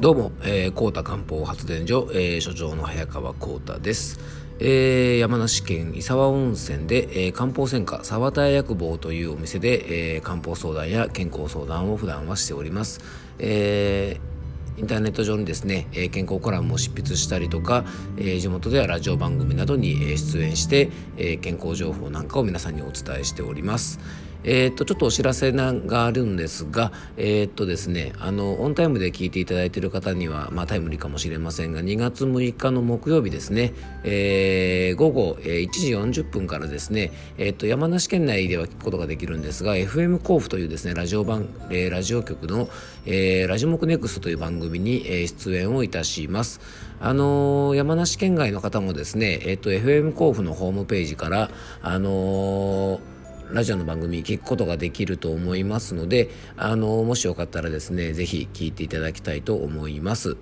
どうも、えー、高田漢方発電所、えー、所長の早川幸太です、えー、山梨県伊沢温泉で、えー、漢方専科沢田屋薬房というお店で、えー、漢方相談や健康相談を普段はしております、えーインターネット上にですね、え健康コラムを執筆したりとか、え地元ではラジオ番組などに出演して、え健康情報なんかを皆さんにお伝えしております。えー、っとちょっとお知らせがあるんですが、えー、っとですねあのオンタイムで聞いていただいている方には、まあ、タイムリーかもしれませんが2月6日の木曜日ですね、えー、午後、え1時40分からですね、えっと山梨県内では聞くことができるんですが FM 甲府というですねラジオ番、えラジオ局の、えラジモクネクストという番組に、え出演をいたします。あの山梨県外の方もですね、えっと FM 甲府のホームページからあのーラジオの番組聞くことができると思いますのであのもしよかったらですね是非聴いていただきたいと思います。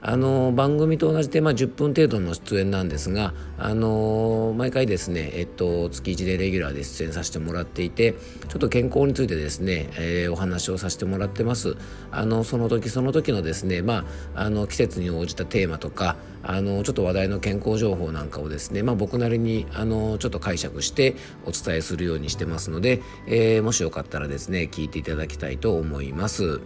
あの番組と同じで、まあ、10分程度の出演なんですが、あの毎回ですね、えっと、月1でレギュラーで出演させてもらっていてちょっと健康についてですね、えー、お話をさせてもらってますあのその時その時のですね、まあ、あの季節に応じたテーマとかあのちょっと話題の健康情報なんかをですね、まあ、僕なりにあのちょっと解釈してお伝えするようにしてますので、えー、もしよかったらですね聞いていただきたいと思います。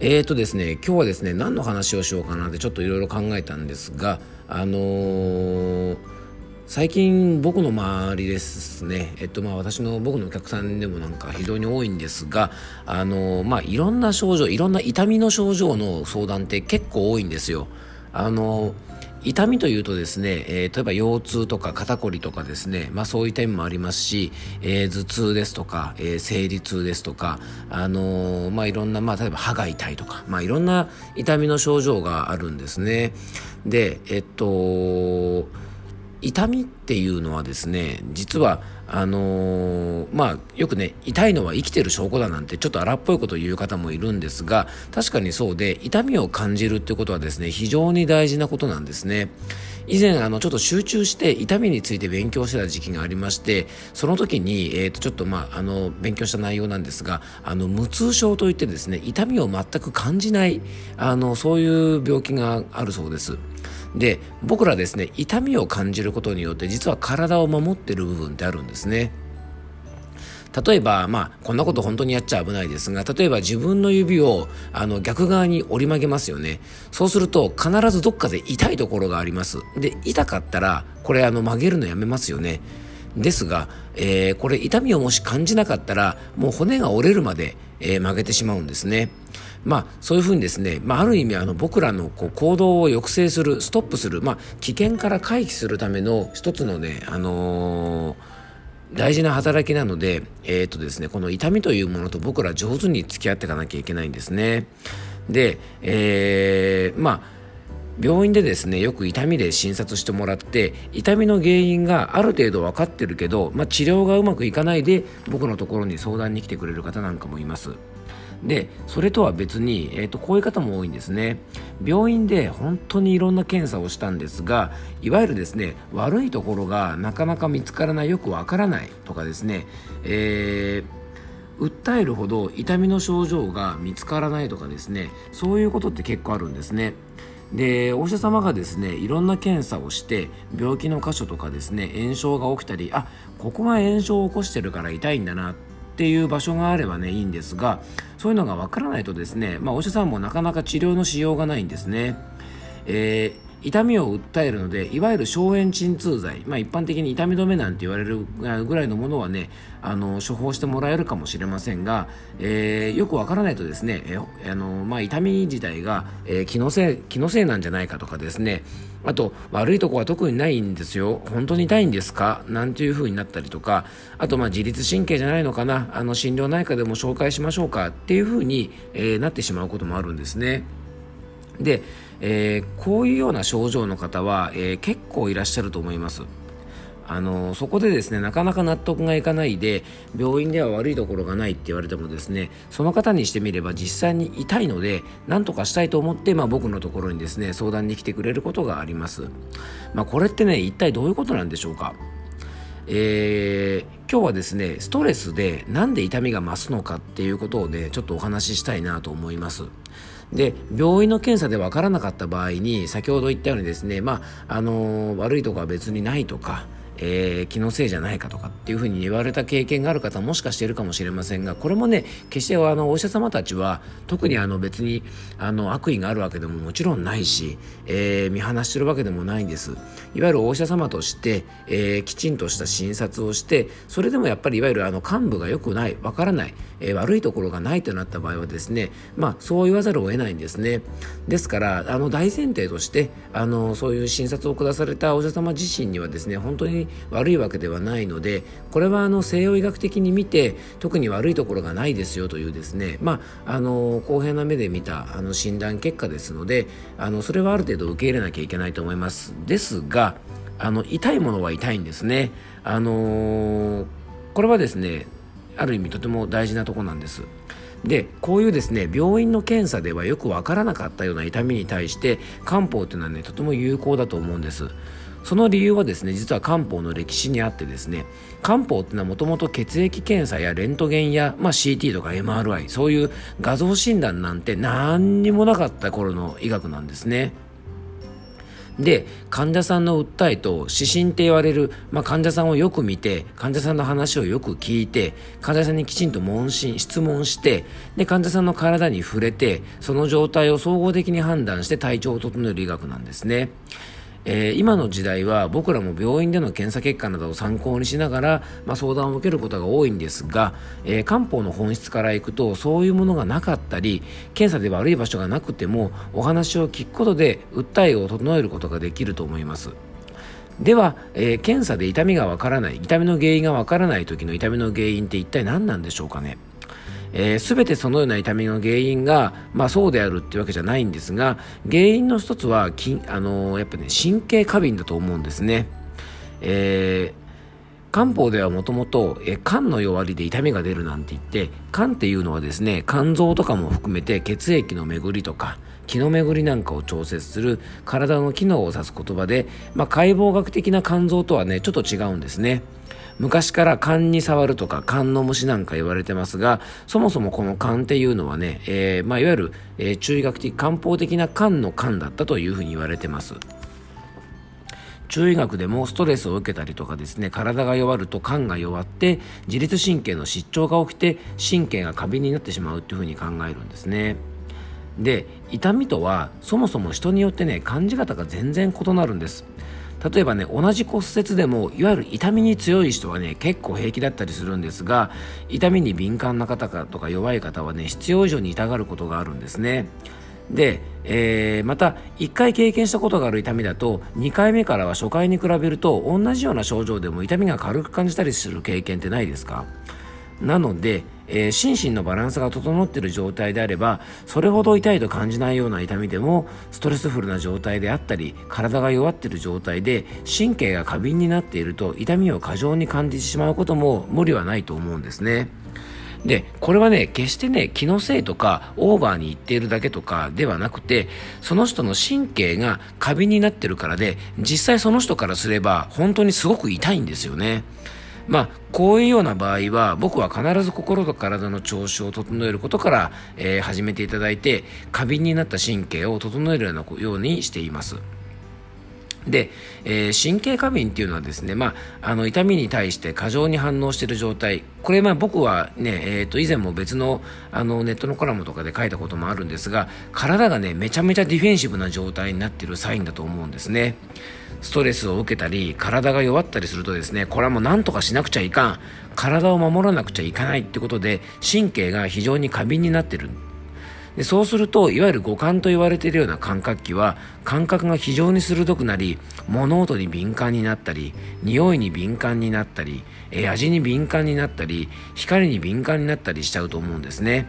えーとですね、今日はですね何の話をしようかなってちょっといろいろ考えたんですがあのー、最近僕の周りですね、えっとまあ、私の僕のお客さんでもなんか非常に多いんですが、あのー、まあ、いろんな症状いろんな痛みの症状の相談って結構多いんですよ。あのー痛みというとですね、えー、例えば腰痛とか肩こりとかですね、まあそういう点もありますし、えー、頭痛ですとか、えー、生理痛ですとか、あのまあいろんな、まあ例えば歯が痛いとか、まあいろんな痛みの症状があるんですね。で、えっと、痛みっていうのはですね実はあのー、まあよくね痛いのは生きてる証拠だなんてちょっと荒っぽいことを言う方もいるんですが確かにそうで痛みを感じるってことはですね非常に大事なことなんですね。以前あのちょっと集中して痛みについて勉強してた時期がありましてその時に、えー、とちょっとまああの勉強した内容なんですがあの無痛症といってですね痛みを全く感じないあのそういう病気があるそうです。で僕らですね痛みを感じることによって実は体を守ってる部分ってあるんですね例えば、まあ、こんなこと本当にやっちゃ危ないですが、例えば自分の指をあの逆側に折り曲げますよね。そうすると、必ずどっかで痛いところがあります。で、痛かったら、これあの曲げるのやめますよね。ですが、えー、これ痛みをもし感じなかったら、もう骨が折れるまで、えー、曲げてしまうんですね。まあ、そういうふうにですね、まあ、ある意味あの僕らのこう行動を抑制するストップする、まあ、危険から回避するための一つのね、あのー、大事な働きなので、えーとですね、この痛みというものと僕ら上手に付き合っていかなきゃいけないんですね。で、えー、まあ病院でですねよく痛みで診察してもらって痛みの原因がある程度分かってるけど、まあ、治療がうまくいかないで僕のところに相談に来てくれる方なんかもいます。でそれとは別に、えーと、こういう方も多いんですね病院で本当にいろんな検査をしたんですがいわゆるですね悪いところがなかなか見つからないよくわからないとかですね、えー訴えるほど痛みの症状が見つからないとかですねそういうことって結構あるんですねでお医者様がですねいろんな検査をして病気の箇所とかですね炎症が起きたりあここが炎症を起こしてるから痛いんだなっていう場所があればねいいんですがそういうのがわからないとですね、まあ、お医者さんもなかなか治療のしようがないんですね。えー痛みを訴えるのでいわゆる消炎鎮痛剤、まあ、一般的に痛み止めなんて言われるぐらいのものはねあの処方してもらえるかもしれませんが、えー、よくわからないとですね、え、あのまあ、痛み自体が、えー、気のせい気のせいなんじゃないかとかですね。あと悪いとこは特にないんですよ。本当に痛いんですか？なんていう風になったりとか。あとまあ自律神経じゃないのかな？あの心療内科でも紹介しましょうか？っていう風に、えー、なってしまうこともあるんですね。で、えー、こういうような症状の方は、えー、結構いらっしゃると思います。あのそこでですねなかなか納得がいかないで病院では悪いところがないって言われてもですねその方にしてみれば実際に痛いので何とかしたいと思って、まあ、僕のところにですね相談に来てくれることがあります、まあ、これってね一体どういうことなんでしょうか。えー、今日はですねストレスでなんで痛みが増すのかっていうことをねちょっとお話ししたいなと思います。で病院の検査で分からなかった場合に先ほど言ったようにですね、まああの、悪いとこは別にないとかえー、気のせいじゃないかとかっていうふうに言われた経験がある方もしかしているかもしれませんがこれもね決してあのお医者様たちは特にあの別にあの悪意があるわけでももちろんないし、えー、見放してるわけでもないんです。いわゆるお医者様として、えー、きちんとした診察をしてそれでもやっぱりいわゆるあの幹部が良くないわからない、え悪いところがないとなった場合はですね。まあそう言わざるを得ないんですね。ですからあの大前提としてあのそういう診察を下されたお医者様自身にはですね本当に悪いわけではないのでこれはあの西洋医学的に見て特に悪いところがないですよというですねまああの公平な目で見たあの診断結果ですのであのそれはある程度受け入れなきゃいけないと思います。ですがあの痛いものは痛いんですね。あのこれはですねある意味とても大事なとこなんです。でこういうですね病院の検査ではよくわからなかったような痛みに対して漢方っていうのはねとても有効だと思うんです。その理由はですね実は漢方の歴史にあってですね漢方っていうのはもともと血液検査やレントゲンや、まあ、CT とか MRI そういう画像診断なんて何にもなかった頃の医学なんですね。で患者さんの訴えと指針って言われる、まあ、患者さんをよく見て患者さんの話をよく聞いて患者さんにきちんと問診質問してで患者さんの体に触れてその状態を総合的に判断して体調を整える医学なんですね。えー、今の時代は僕らも病院での検査結果などを参考にしながら、まあ、相談を受けることが多いんですが、えー、漢方の本質からいくとそういうものがなかったり検査で悪い場所がなくてもお話を聞くことで訴えを整えることができると思います。では、えー、検査で痛みがわからない痛みの原因がわからない時の痛みの原因って一体何なんでしょうかね？えー、全てそのような痛みの原因が、まあ、そうであるっていうわけじゃないんですが原因の一つはき、あのー、やっぱね神経過敏だと思うんですね。えー漢方ではもともと肝の弱りで痛みが出るなんて言って肝っていうのはですね肝臓とかも含めて血液の巡りとか気の巡りなんかを調節する体の機能を指す言葉で、まあ、解剖学的な肝臓とはねちょっと違うんですね。昔から勘に触るとか勘の虫なんか言われてますがそもそもこの勘っていうのはね、えー、まあ、いわゆる、えー、中医学的漢方的な勘の勘だったというふうに言われてます。中医学でもストレスを受けたりとかですね体が弱ると肝が弱って自律神経の失調が起きて神経が過敏になってしまうっていうふうに考えるんですね。で痛みとはそもそも人によってね感じ方が全然異なるんです。例えばね同じ骨折でもいわゆる痛みに強い人はね結構平気だったりするんですが痛みに敏感な方かとか弱い方はね必要以上に痛がることがあるんですね。で、えー、また1回経験したことがある痛みだと2回目からは初回に比べると同じような症状でも痛みが軽く感じたりする経験ってないですか？なのでえー、心身のバランスが整っている状態であればそれほど痛いと感じないような痛みでもストレスフルな状態であったり体が弱っている状態で神経が過敏になっていると痛みを過剰に感じてしまうことも無理はないと思うんですね。で、これはね、決してね、気のせいとか、オーバーに言っているだけとかではなくて、その人の神経が過敏になってるからで、実際その人からすれば、本当にすごく痛いんですよね。まあ、こういうような場合は僕は必ず心と体の調子を整えることから、えー、始めていただいて過敏になった神経を整えるようにしています。で、えー、神経過敏っていうのはですね、まあ、あの痛みに対して過剰に反応している状態。これまあ僕はね、えー、と以前も別のあのネットのコラムとかで書いたこともあるんですが体がねめちゃめちゃディフェンシブな状態になっているサインだと思うんですね。ストレスを受けたり体が弱ったりするとですねこれはもう何とかしなくちゃいかん。体を守らなくちゃいかないってことで神経が非常に過敏になっている。でそうするといわゆる五感と言われているような感覚器は感覚が非常に鋭くなり物音に敏感になったり匂いに敏感になったり味に敏感になったり光に敏感になったりしちゃうと思うんですね。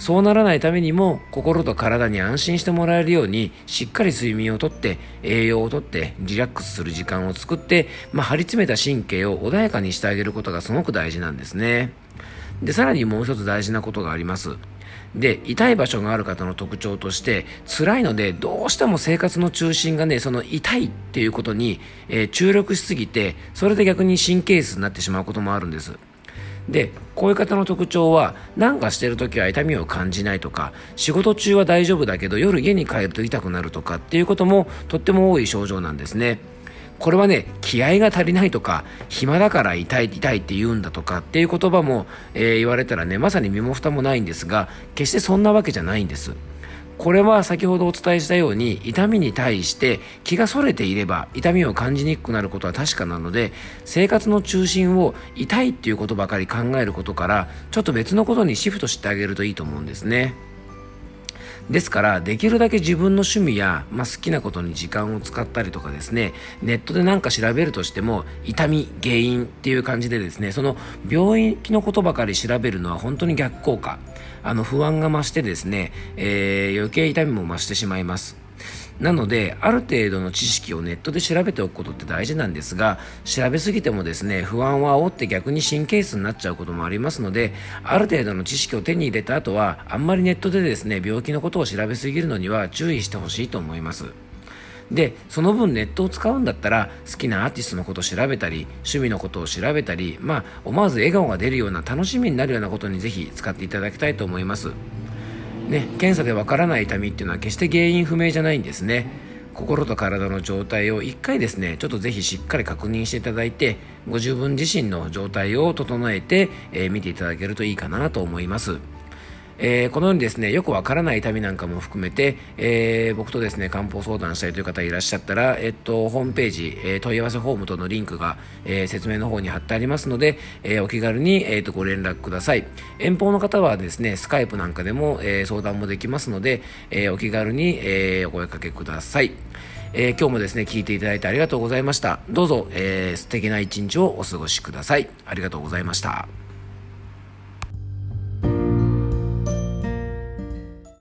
そうならないためにも心と体に安心してもらえるようにしっかり睡眠をとって栄養をとってリラックスする時間を作って、まあ、張り詰めた神経を穏やかにしてあげることがすごく大事なんですね。でさらにもう一つ大事なことがあります。で痛い場所がある方の特徴として辛いのでどうしても生活の中心がねその痛いっていうことに、えー、注力しすぎてそれで逆に神経質になってしまうこともあるんです。でこういう方の特徴は何かしてる時は痛みを感じないとか仕事中は大丈夫だけど夜家に帰ると痛くなるとかっていうこともとっても多い症状なんですね。これはね気合が足りないとか暇だから痛い痛いって言うんだとかっていう言葉も、えー、言われたらねまさに身も蓋もないんですが決してそんなわけじゃないんですこれは先ほどお伝えしたように痛みに対して気がそれていれば痛みを感じにくくなることは確かなので生活の中心を痛いっていうことばかり考えることからちょっと別のことにシフトしてあげるといいと思うんですね。ですからできるだけ自分の趣味や、まあ、好きなことに時間を使ったりとかですねネットで何か調べるとしても痛み原因っていう感じでですねその病気のことばかり調べるのは本当に逆効果あの不安が増してですね、えー、余計痛みも増してしまいます。なのである程度の知識をネットで調べておくことって大事なんですが調べすぎてもですね不安を煽って逆に神経質になっちゃうこともありますのである程度の知識を手に入れた後はあんまりネットでですね病気のことを調べすぎるのには注意してほしいと思います。でその分ネットを使うんだったら好きなアーティストのことを調べたり趣味のことを調べたりまあ思わず笑顔が出るような楽しみになるようなことにぜひ使っていただきたいと思います。ね、検査でわからない痛みっていうのは決して原因不明じゃないんですね。心と体の状態を1回ですねちょっとぜひしっかり確認していただいてご自分自身の状態を整えて、えー、見ていただけるといいかなと思います。えー、このようにですねよくわからない痛みなんかも含めて、えー、僕とですね漢方相談したいという方いらっしゃったら、えっと、ホームページ、え、問い合わせフォームとのリンクが、え説明の方に貼ってありますので、えお気軽に、えーと、ご連絡ください遠方の方はですねスカイプなんかでも、え相談もできますので、えお気軽に、えお声かけくださいえー、今日もですね、聞いていただいてありがとうございました。どうぞ、えー、素敵な一日をお過ごしください。ありがとうございました。